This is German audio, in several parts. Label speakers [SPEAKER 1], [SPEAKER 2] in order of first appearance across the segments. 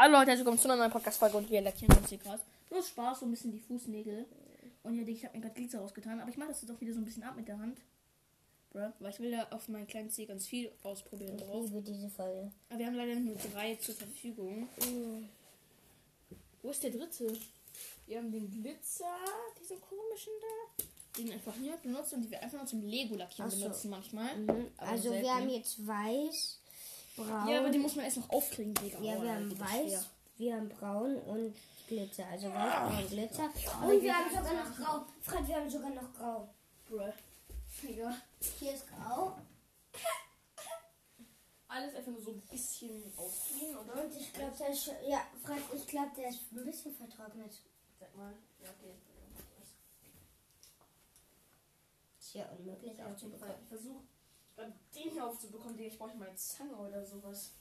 [SPEAKER 1] Hallo Leute, herzlich willkommen zu einer neuen Podcast-Folge und wir lackieren uns hier gerade. Nur Spaß, so ein bisschen die Fußnägel. Und ja, ich habe mir gerade Glitzer rausgetan, aber ich mache das jetzt auch wieder so ein bisschen ab mit der Hand. Bruh, weil ich will da auf meinen kleinen Zeh ganz viel ausprobieren
[SPEAKER 2] Ich
[SPEAKER 1] drauf.
[SPEAKER 2] liebe diese Folge.
[SPEAKER 1] Aber wir haben leider nur drei zur Verfügung. Wo ist der dritte? Wir haben den Glitzer, diesen komischen da. Den einfach niemand benutzt und die wir einfach nur zum Lego lackieren
[SPEAKER 2] so.
[SPEAKER 1] benutzen manchmal. Aber
[SPEAKER 2] Also wir haben jetzt weiß, braun.
[SPEAKER 1] Ja, aber die muss man erst noch aufkriegen, Digga.
[SPEAKER 2] Ja, wir haben weiß, wir haben braun und Glitzer. Also weiß, braun, Glitzer. Und wir haben sogar noch grau. Fred, wir haben sogar noch grau.
[SPEAKER 1] Bruh. Digga.
[SPEAKER 2] Hier ist grau.
[SPEAKER 1] Alles einfach nur so ein bisschen ausziehen, oder?
[SPEAKER 2] Und ich glaube, der ist schon, ja, Fred, ich glaube, der ist ein bisschen vertrocknet.
[SPEAKER 1] Sag mal. Ja, okay.
[SPEAKER 2] Ist ja unmöglich
[SPEAKER 1] Ja, auf jeden Fall. Ich versuche den hier aufzubekommen, Digga. Ich brauche mal eine Zange oder sowas.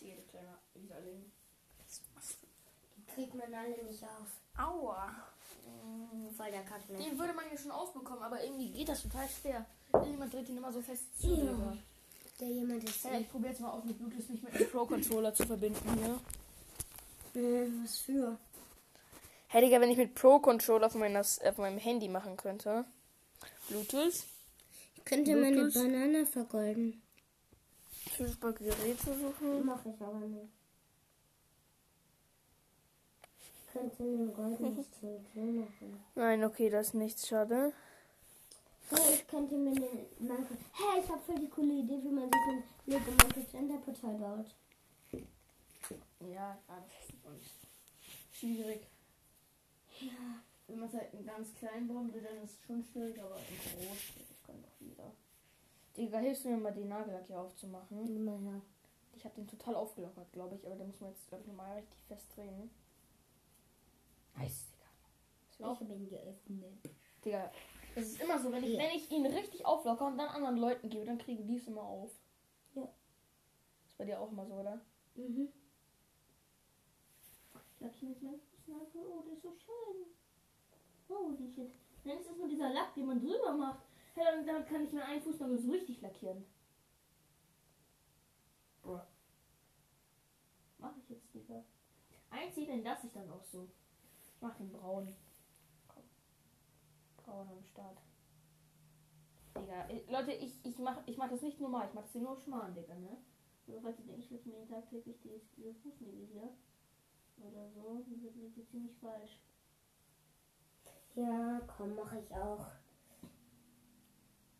[SPEAKER 1] Digga, der kleine Widerling.
[SPEAKER 2] Die kriegt man alle nicht auf.
[SPEAKER 1] Aua.
[SPEAKER 2] Mm, Voll der Kack, ne?
[SPEAKER 1] Den würde man ja schon aufbekommen, aber irgendwie geht das total schwer. Irgendjemand dreht ihn immer so fest zu.
[SPEAKER 2] Ja. Der jemand ist.
[SPEAKER 1] Ja, ich probiere jetzt mal aus mit Bluetooth mich mit einem Pro-Controller zu verbinden hier.
[SPEAKER 2] Äh, was für?
[SPEAKER 1] Hey Digga, wenn ich mit Pro-Controller von, meiner, äh, von meinem Handy machen könnte. Bluetooth.
[SPEAKER 2] Ich könnte meine
[SPEAKER 1] Bluetooth?
[SPEAKER 2] Banane vergolden.
[SPEAKER 1] Geräte suchen.
[SPEAKER 2] Mach ich aber nicht. Ich könnte mir goldenes Telefon machen.
[SPEAKER 1] Nein, okay, das ist nichts, schade.
[SPEAKER 2] Hey, ich könnte mir eine Minecraft. Hey, ich habe voll die coole Idee, wie man sich ein Lego Minecraft Enderportal baut.
[SPEAKER 1] Ja, das ist schwierig.
[SPEAKER 2] Ja.
[SPEAKER 1] Wenn man es halt in ganz klein bauen will, dann ist es schon schwierig, aber in groß, kann doch jeder. Digga, hilfst du mir mal den Nagellack hier aufzumachen?
[SPEAKER 2] Naja.
[SPEAKER 1] Ich habe den total aufgelockert, glaube ich, aber den muss man jetzt, glaube ich, nochmal richtig fest drehen. Nice, Digga.
[SPEAKER 2] Ich habe ihn geöffnet.
[SPEAKER 1] Digga, das ist immer so, wenn ich,
[SPEAKER 2] Ja.
[SPEAKER 1] wenn ich ihn richtig auflockere und dann anderen Leuten gebe, dann kriegen die es immer auf.
[SPEAKER 2] Ja.
[SPEAKER 1] Ist bei dir auch immer so, oder?
[SPEAKER 2] Mhm.
[SPEAKER 1] Ich hab hier jetzt meinen Fußnagel. Oh, der ist so schön. Holy shit. Dann ist nur dieser Lack, den man drüber macht. Hey, dann, dann kann ich mir einen Fußnagel so richtig lackieren. Bruh. Mach ich jetzt, Digga. Einzig, denn das ich dann auch so. Ich mach den braun. Komm. Braun am Start. Digga, äh, Leute, ich, ich mach, ich mach das nicht normal. Ich mach das hier nur schmarrn, Digga, ne? Nur falls ihr denkt, ich würde mir jeden Tag täglich die, diese Fußnägel hier oder so, dann wird ziemlich falsch.
[SPEAKER 2] Ja, komm, mache ich auch.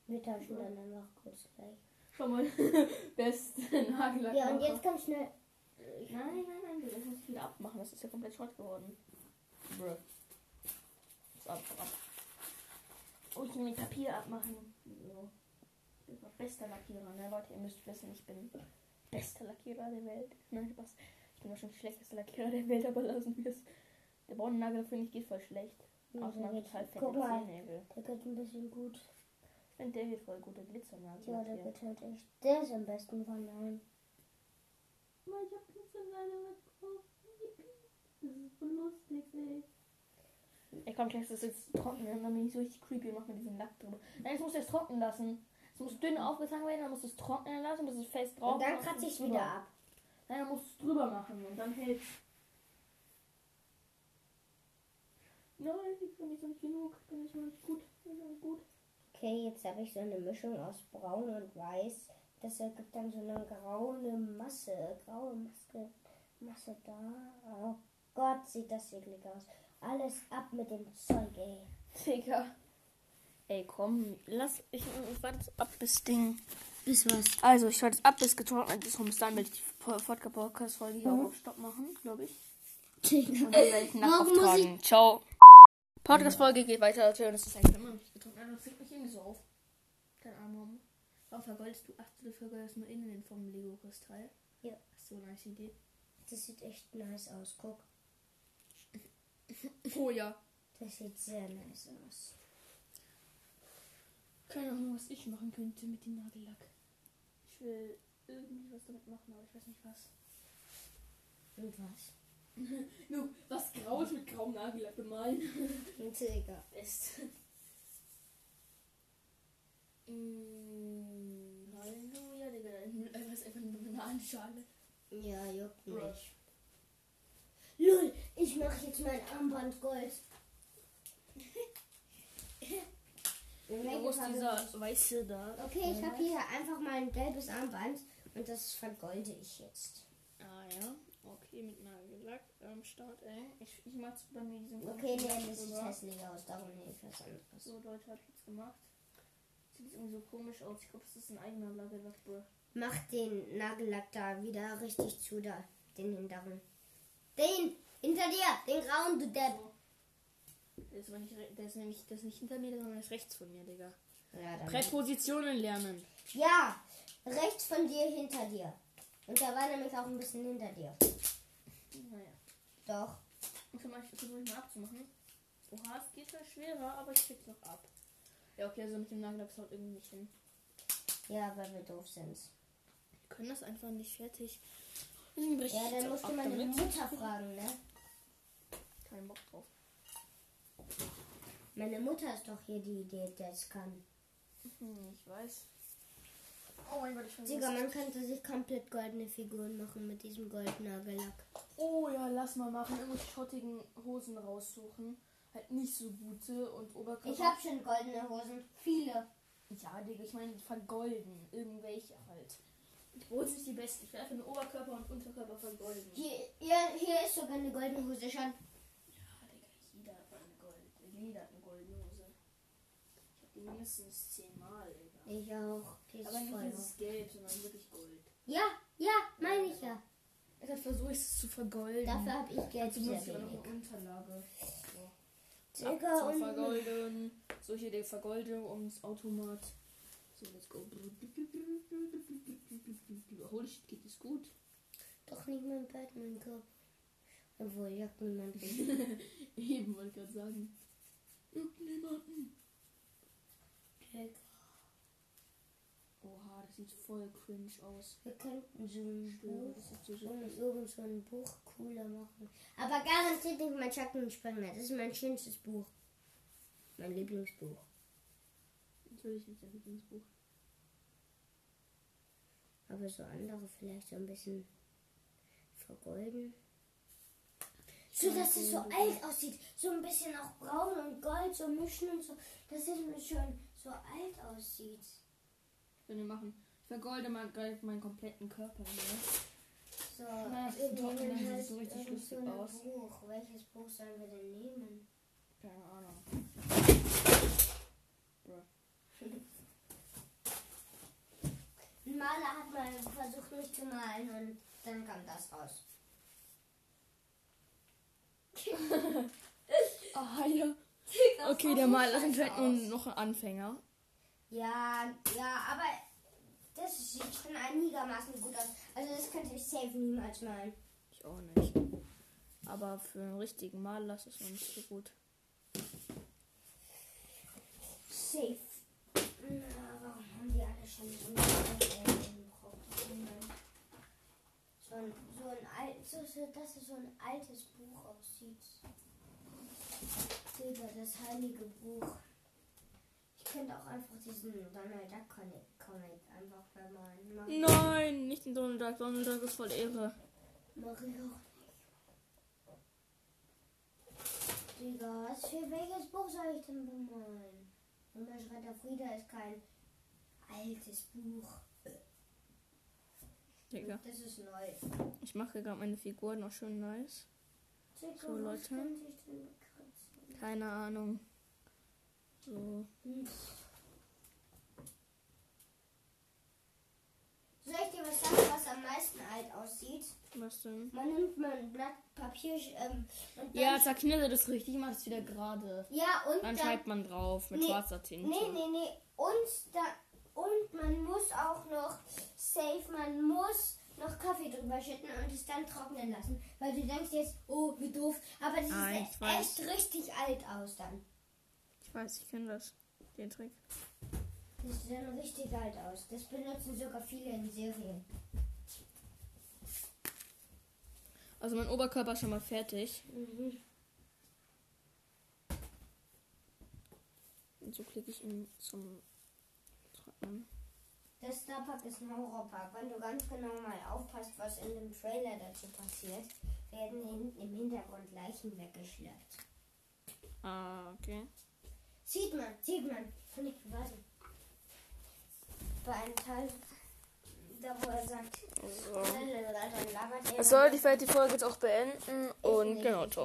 [SPEAKER 2] Wir tauschen dann einfach kurz gleich.
[SPEAKER 1] Schau mal, beste Nagellack.
[SPEAKER 2] Ja, und jetzt komm schnell.
[SPEAKER 1] Nein, nein, nein, du musst es wieder abmachen. Das ist ja komplett Schrott geworden. Bruh. Ist ab, ab. Oh, ich nehme Papier abmachen. So. Ich bin bester Lackierer, ne? Leute, ihr müsst wissen, ich bin bester Lackierer der Welt. Nein, Spaß. Ich bin wahrscheinlich schlechtester Lackierer der Welt, aber lassen wir es. Der Braunennagel, finde ich, geht voll schlecht.
[SPEAKER 2] Ja,
[SPEAKER 1] Außer man
[SPEAKER 2] der
[SPEAKER 1] hat
[SPEAKER 2] geht-
[SPEAKER 1] total
[SPEAKER 2] guck
[SPEAKER 1] fette
[SPEAKER 2] mal.
[SPEAKER 1] Zehennägel.
[SPEAKER 2] Der geht ein bisschen gut.
[SPEAKER 1] Ich finde, der geht voll gut. Der Glitzernagel.
[SPEAKER 2] Ja, der geht halt echt. Der ist am besten von allen.
[SPEAKER 1] Ich hab Glitzernagel drauf. Das ist so lustig, ey. Ey, komm, gleich ist das jetzt trocknen, dann bin ich so richtig creepy und mach mir diesen Lack drüber. Nein, jetzt musst du es trocknen lassen. Es muss dünn aufgetragen werden, dann musst du es trocknen lassen, bis es fest drauf
[SPEAKER 2] Und dann
[SPEAKER 1] ist,
[SPEAKER 2] kratze
[SPEAKER 1] musst
[SPEAKER 2] ich
[SPEAKER 1] du
[SPEAKER 2] wieder ab.
[SPEAKER 1] Nein, dann musst du es drüber machen und dann hält Nein, ich bin nicht so nicht genug. Bin ich noch nicht gut. Bin noch nicht gut.
[SPEAKER 2] Okay, jetzt habe ich so eine Mischung aus braun und weiß. Das ergibt dann so eine graue Masse. Graue Maske. Masse da. Oh Gott, sieht das eklig aus. Alles ab mit dem Zeug, ey.
[SPEAKER 1] Digga. Ey, komm, lass. Ich, ich warte jetzt ab bis Ding.
[SPEAKER 2] Bis was?
[SPEAKER 1] Also, ich warte jetzt ab bis getrocknet ist. Und bis dann werde ich die Podcast-Folge hier
[SPEAKER 2] Mhm.
[SPEAKER 1] auch auf Stopp machen, glaube ich. Und
[SPEAKER 2] Digga.
[SPEAKER 1] dann werde ich
[SPEAKER 2] muss
[SPEAKER 1] auftragen. Ciao. Podcast-Folge geht weiter. Leute, Und es ist eigentlich immer noch nicht getrocknet. Das regt mich irgendwie so auf. Keine Ahnung warum. Warum vergoldest du? Ach, du vergoldest nur innen vom Lego-Kristall.
[SPEAKER 2] Ja.
[SPEAKER 1] Ist so eine nice Idee.
[SPEAKER 2] Das sieht echt nice aus. Guck.
[SPEAKER 1] Oh ja.
[SPEAKER 2] Das sieht sehr nice aus.
[SPEAKER 1] Keine Ahnung, was ich machen könnte mit dem Nagellack. Ich will irgendwie was damit machen, aber ich weiß nicht was.
[SPEAKER 2] Und
[SPEAKER 1] Nur was Graues mit grauem Nagellack bemalen.
[SPEAKER 2] Digga.
[SPEAKER 1] Best. mm, Halleluja, Digga. Einfach ist einfach eine Bananenschale.
[SPEAKER 2] Ja, juckt nicht. Lul, ich mache jetzt mein Armband Gold.
[SPEAKER 1] Wo ist dieser
[SPEAKER 2] ist-
[SPEAKER 1] weiße da?
[SPEAKER 2] Okay, ich habe hier einfach mal ein gelbes Armband und das vergolde ich jetzt.
[SPEAKER 1] Ah ja, okay, mit Nagellack am Start, ey. Ich, ich mach's bei mir diesen
[SPEAKER 2] Okay, nee, das sieht hässlich aus, darum nehme ich was anderes.
[SPEAKER 1] So, Leute, hab ich jetzt gemacht. Sieht irgendwie so komisch aus. Ich glaube, das ist ein eigener Nagellack, bro.
[SPEAKER 2] Mach den Nagellack da wieder richtig zu, da, den hinteren. Den! Hinter dir! Den grauen, du Depp!
[SPEAKER 1] Der ist, nicht, der ist nämlich der ist nicht hinter mir, sondern der ist rechts von mir, Digga.
[SPEAKER 2] Ja,
[SPEAKER 1] Präpositionen lernen.
[SPEAKER 2] ja, rechts von dir, hinter dir. Und da war nämlich auch ein bisschen hinter dir. Doch.
[SPEAKER 1] Und zum Beispiel versuche ich mal abzumachen. Oha, es geht halt schwerer, aber ich krieg's noch ab. Ja, okay, also mit dem Nagellack haut irgendwie nicht hin.
[SPEAKER 2] Ja, weil wir doof sind.
[SPEAKER 1] Wir können das einfach nicht fertig.
[SPEAKER 2] Ja,
[SPEAKER 1] ich
[SPEAKER 2] dann musst du meine. Mutter fragen, ne?
[SPEAKER 1] Kein Bock drauf.
[SPEAKER 2] Meine Mutter ist doch hier die, die das kann.
[SPEAKER 1] Hm, ich weiß. Oh mein Gott, ich versuche
[SPEAKER 2] Digga, man könnte sich komplett goldene Figuren machen mit diesem goldenen Nagellack.
[SPEAKER 1] Oh ja, lass mal machen. Irgendwelche schrottigen Hosen raussuchen. Halt nicht so gute und Oberkörper.
[SPEAKER 2] Ich habe schon goldene Hosen. Viele.
[SPEAKER 1] Ja, Digga, ich meine vergolden. Irgendwelche halt. Wo sind die besten? Ich will einfach nur Oberkörper und Unterkörper vergolden.
[SPEAKER 2] Hier, hier, hier ist sogar eine goldene Hose schon.
[SPEAKER 1] Ja, Digga, jeder hat eine Gold. Jeder hat eine goldene Hose. Ich hab die mindestens zehnmal, Digga.
[SPEAKER 2] Ich auch. Die ist
[SPEAKER 1] Aber nicht dieses Gelb, sondern wirklich Gold.
[SPEAKER 2] Ja, ja, meine ich ja.
[SPEAKER 1] Deshalb versuche ich es zu vergolden.
[SPEAKER 2] Dafür habe ich Geld
[SPEAKER 1] Dazu
[SPEAKER 2] sehr
[SPEAKER 1] ich auch noch
[SPEAKER 2] wenig.
[SPEAKER 1] eine Unterlage. So.
[SPEAKER 2] Digga, und-
[SPEAKER 1] Vergolden. So hier die Vergoldung ums Automat. So, let's go. Holy shit, geht es gut?
[SPEAKER 2] Doch nicht mein Batman-Kopf. Obwohl, juckt niemand mich.
[SPEAKER 1] Eben, wollte ich gerade sagen. Irgendjemanden. Oha, das sieht voll cringe aus.
[SPEAKER 2] Wir könnten so ein Buch,
[SPEAKER 1] so
[SPEAKER 2] ein, irgend so ein Buch cooler machen. Aber garantiert nicht mein Schattenspringer. Das ist mein schönstes Buch. Mein Lieblingsbuch.
[SPEAKER 1] Natürlich nicht dein Lieblingsbuch.
[SPEAKER 2] Aber so andere vielleicht so ein bisschen vergolden. So, dass es so alt aussieht. So ein bisschen auch braun und gold, so mischen und so. Dass es schon so alt aussieht.
[SPEAKER 1] Wenn wir machen. Ich vergolde mal gleich meinen kompletten Körper hier.
[SPEAKER 2] So,
[SPEAKER 1] das doch-
[SPEAKER 2] nehmen
[SPEAKER 1] das sieht so richtig
[SPEAKER 2] so
[SPEAKER 1] lustig aus.
[SPEAKER 2] Buch. Welches Buch sollen wir denn nehmen?
[SPEAKER 1] Keine Ahnung.
[SPEAKER 2] Ein Maler hat mal versucht, mich zu malen und dann kam das raus.
[SPEAKER 1] Ah ja. Okay, der Maler ist vielleicht nur noch ein Anfänger.
[SPEAKER 2] Ja, ja, aber das sieht schon einigermaßen gut aus. Also das könnte ich safe niemals malen.
[SPEAKER 1] Ich auch nicht. Aber für einen richtigen Maler ist es noch nicht so gut.
[SPEAKER 2] Safe. Na, warum haben die alle schon so ein. So ein, so ein alt, so, so, dass es so ein altes Buch aussieht. Digga, das heilige Buch. Ich könnte auch einfach diesen Donald Duck Comic einfach vermalen. Mach,
[SPEAKER 1] Nein, nicht den Donald Duck. Donald Duck ist voll Ehre.
[SPEAKER 2] mach ich auch nicht. Digga, was für welches Buch soll ich denn bemalen? Und der Schreiter Frieda ist kein altes Buch.
[SPEAKER 1] Digga.
[SPEAKER 2] Das ist neu.
[SPEAKER 1] Ich mache gerade meine Figur noch schön nice.
[SPEAKER 2] Digga,
[SPEAKER 1] So, Leute. Keine Ahnung. So.
[SPEAKER 2] Hm. Soll ich dir was sagen, was am meisten alt aussieht?
[SPEAKER 1] Was denn?
[SPEAKER 2] Man nimmt mal ein Blatt Papier ähm, und
[SPEAKER 1] Ja, zerknittert es richtig, macht es wieder gerade.
[SPEAKER 2] ja und
[SPEAKER 1] Dann
[SPEAKER 2] dann,
[SPEAKER 1] schreibt man drauf mit
[SPEAKER 2] Nee,
[SPEAKER 1] schwarzer Tinte.
[SPEAKER 2] nee, nee, nee, und da und man muss auch noch safe, man muss noch Kaffee drüber schütten und es dann trocknen lassen, weil du denkst jetzt, oh, wie doof, aber das
[SPEAKER 1] Ah,
[SPEAKER 2] sieht
[SPEAKER 1] weiß.
[SPEAKER 2] echt richtig alt aus dann.
[SPEAKER 1] Ich weiß, ich kenne das. Den Trick.
[SPEAKER 2] Das sieht dann richtig alt aus. Das benutzen sogar viele in Serien.
[SPEAKER 1] Also mein Oberkörper ist schon mal fertig.
[SPEAKER 2] Mhm.
[SPEAKER 1] Und so klicke ich ihn zum Trocknen.
[SPEAKER 2] Der Starpark ist ein Horrorpark. Wenn du ganz genau mal aufpasst, was in dem Trailer dazu passiert, werden hinten im Hintergrund Leichen weggeschleppt.
[SPEAKER 1] Ah, okay.
[SPEAKER 2] Sieht man, sieht man. Kann ich beweisen. Bei einem Teil, da wo er sagt,
[SPEAKER 1] So. Das soll die, die Folge jetzt auch beenden und genau, ciao.